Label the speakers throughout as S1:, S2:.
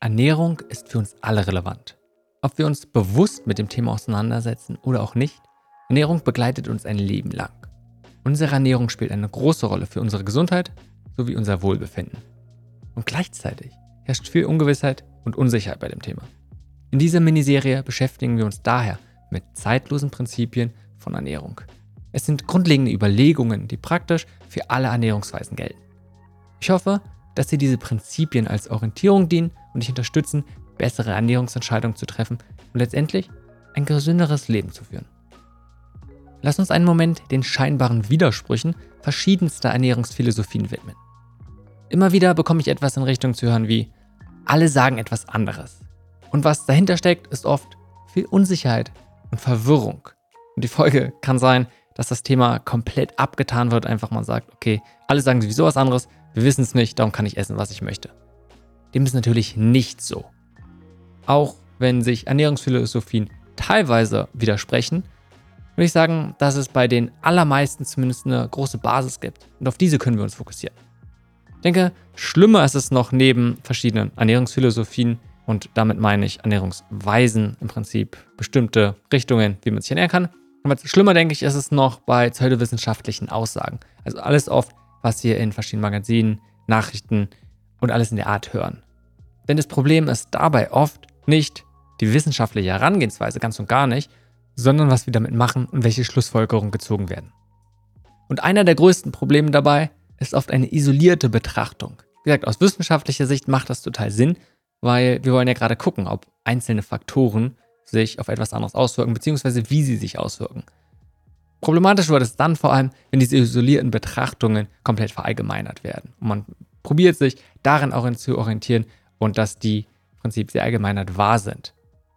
S1: Ernährung ist für uns alle relevant. Ob wir uns bewusst mit dem Thema auseinandersetzen oder auch nicht, Ernährung begleitet uns ein Leben lang. Unsere Ernährung spielt eine große Rolle für unsere Gesundheit sowie unser Wohlbefinden. Und gleichzeitig herrscht viel Ungewissheit und Unsicherheit bei dem Thema. In dieser Miniserie beschäftigen wir uns daher mit zeitlosen Prinzipien von Ernährung. Es sind grundlegende Überlegungen, die praktisch für alle Ernährungsweisen gelten. Ich hoffe, dass dir diese Prinzipien als Orientierung dienen und dich unterstützen, bessere Ernährungsentscheidungen zu treffen und letztendlich ein gesünderes Leben zu führen. Lass uns einen Moment den scheinbaren Widersprüchen verschiedenster Ernährungsphilosophien widmen. Immer wieder bekomme ich etwas in Richtung zu hören wie, alle sagen etwas anderes. Und was dahinter steckt, ist oft viel Unsicherheit und Verwirrung. Und die Folge kann sein, dass das Thema komplett abgetan wird, einfach mal sagt, okay, alle sagen sowieso was anderes, wir wissen es nicht, darum kann ich essen, was ich möchte. Dem ist natürlich nicht so. Auch wenn sich Ernährungsphilosophien teilweise widersprechen, würde ich sagen, dass es bei den allermeisten zumindest eine große Basis gibt. Und auf diese können wir uns fokussieren. Ich denke, schlimmer ist es noch neben verschiedenen Ernährungsphilosophien und damit meine ich Ernährungsweisen im Prinzip bestimmte Richtungen, wie man sich ernähren kann. Schlimmer, denke ich, ist es noch bei pseudowissenschaftlichen Aussagen. Also alles oft, was wir in verschiedenen Magazinen, Nachrichten und alles in der Art hören. Denn das Problem ist dabei oft nicht die wissenschaftliche Herangehensweise, ganz und gar nicht, sondern was wir damit machen und welche Schlussfolgerungen gezogen werden. Und einer der größten Probleme dabei ist oft eine isolierte Betrachtung. Wie gesagt, aus wissenschaftlicher Sicht macht das total Sinn, weil wir wollen ja gerade gucken, ob einzelne Faktoren sich auf etwas anderes auswirken, beziehungsweise wie sie sich auswirken. Problematisch wird es dann vor allem, wenn diese isolierten Betrachtungen komplett verallgemeinert werden. Und man probiert sich darin auch zu orientieren und dass die im Prinzip sehr allgemeinert wahr sind.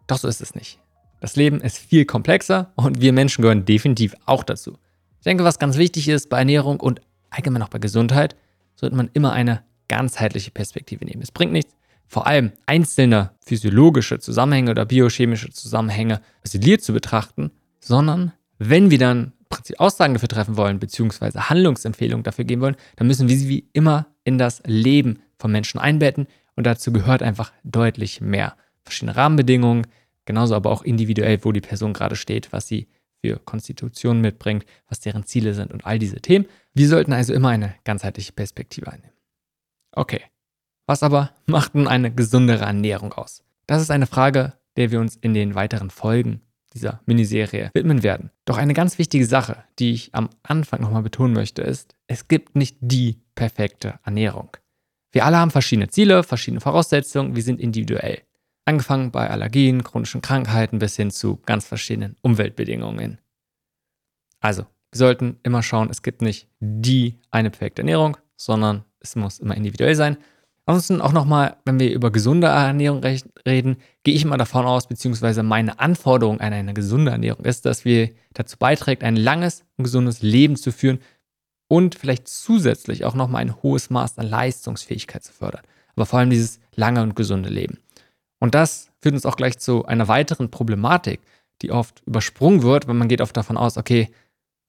S1: Doch so ist es nicht. Das Leben ist viel komplexer und wir Menschen gehören definitiv auch dazu. Ich denke, was ganz wichtig ist bei Ernährung und allgemein auch bei Gesundheit, sollte man immer eine ganzheitliche Perspektive nehmen. Es bringt nichts, vor allem einzelne physiologische Zusammenhänge oder biochemische Zusammenhänge isoliert zu betrachten, sondern wenn wir dann Aussagen dafür treffen wollen, beziehungsweise Handlungsempfehlungen dafür geben wollen, dann müssen wir sie wie immer in das Leben von Menschen einbetten und dazu gehört einfach deutlich mehr. Verschiedene Rahmenbedingungen, Genauso aber auch individuell, wo die Person gerade steht, was sie für Konstitutionen mitbringt, was deren Ziele sind und all diese Themen. Wir sollten also immer eine ganzheitliche Perspektive einnehmen. Okay, was aber macht nun eine gesundere Ernährung aus? Das ist eine Frage, der wir uns in den weiteren Folgen dieser Miniserie widmen werden. Doch eine ganz wichtige Sache, die ich am Anfang nochmal betonen möchte, ist, es gibt nicht die perfekte Ernährung. Wir alle haben verschiedene Ziele, verschiedene Voraussetzungen, wir sind individuell. Angefangen bei Allergien, chronischen Krankheiten bis hin zu ganz verschiedenen Umweltbedingungen. Also, wir sollten immer schauen, es gibt nicht die eine perfekte Ernährung, sondern es muss immer individuell sein. Ansonsten auch nochmal, wenn wir über gesunde Ernährung reden, gehe ich immer davon aus, beziehungsweise meine Anforderung an eine gesunde Ernährung ist, dass wir dazu beiträgt, ein langes und gesundes Leben zu führen und vielleicht zusätzlich auch nochmal ein hohes Maß an Leistungsfähigkeit zu fördern. Aber vor allem dieses lange und gesunde Leben. Und das führt uns auch gleich zu einer weiteren Problematik, die oft übersprungen wird, wenn man geht oft davon aus, okay,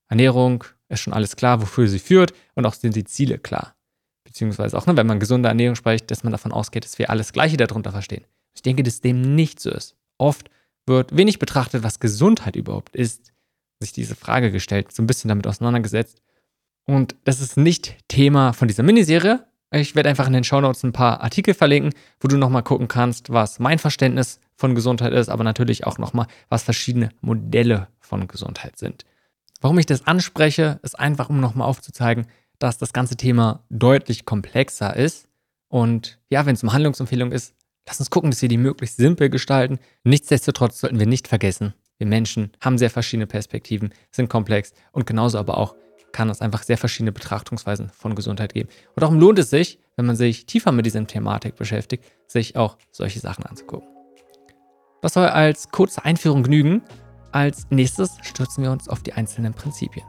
S1: Ernährung ist schon alles klar, wofür sie führt und auch sind die Ziele klar. Beziehungsweise auch, ne, wenn man gesunde Ernährung spricht, dass man davon ausgeht, dass wir alles Gleiche darunter verstehen. Ich denke, dass dem nicht so ist. Oft wird wenig betrachtet, was Gesundheit überhaupt ist, sich diese Frage gestellt, so ein bisschen damit auseinandergesetzt. Und das ist nicht Thema von dieser Miniserie, ich werde einfach in den Shownotes ein paar Artikel verlinken, wo du nochmal gucken kannst, was mein Verständnis von Gesundheit ist, aber natürlich auch nochmal, was verschiedene Modelle von Gesundheit sind. Warum ich das anspreche, ist einfach, um nochmal aufzuzeigen, dass das ganze Thema deutlich komplexer ist. Und ja, wenn es um Handlungsempfehlungen ist, lass uns gucken, dass wir die möglichst simpel gestalten. Nichtsdestotrotz sollten wir nicht vergessen, wir Menschen haben sehr verschiedene Perspektiven, sind komplex und genauso aber auch kann es einfach sehr verschiedene Betrachtungsweisen von Gesundheit geben. Und darum lohnt es sich, wenn man sich tiefer mit dieser Thematik beschäftigt, sich auch solche Sachen anzugucken. Das soll als kurze Einführung genügen. Als nächstes stürzen wir uns auf die einzelnen Prinzipien.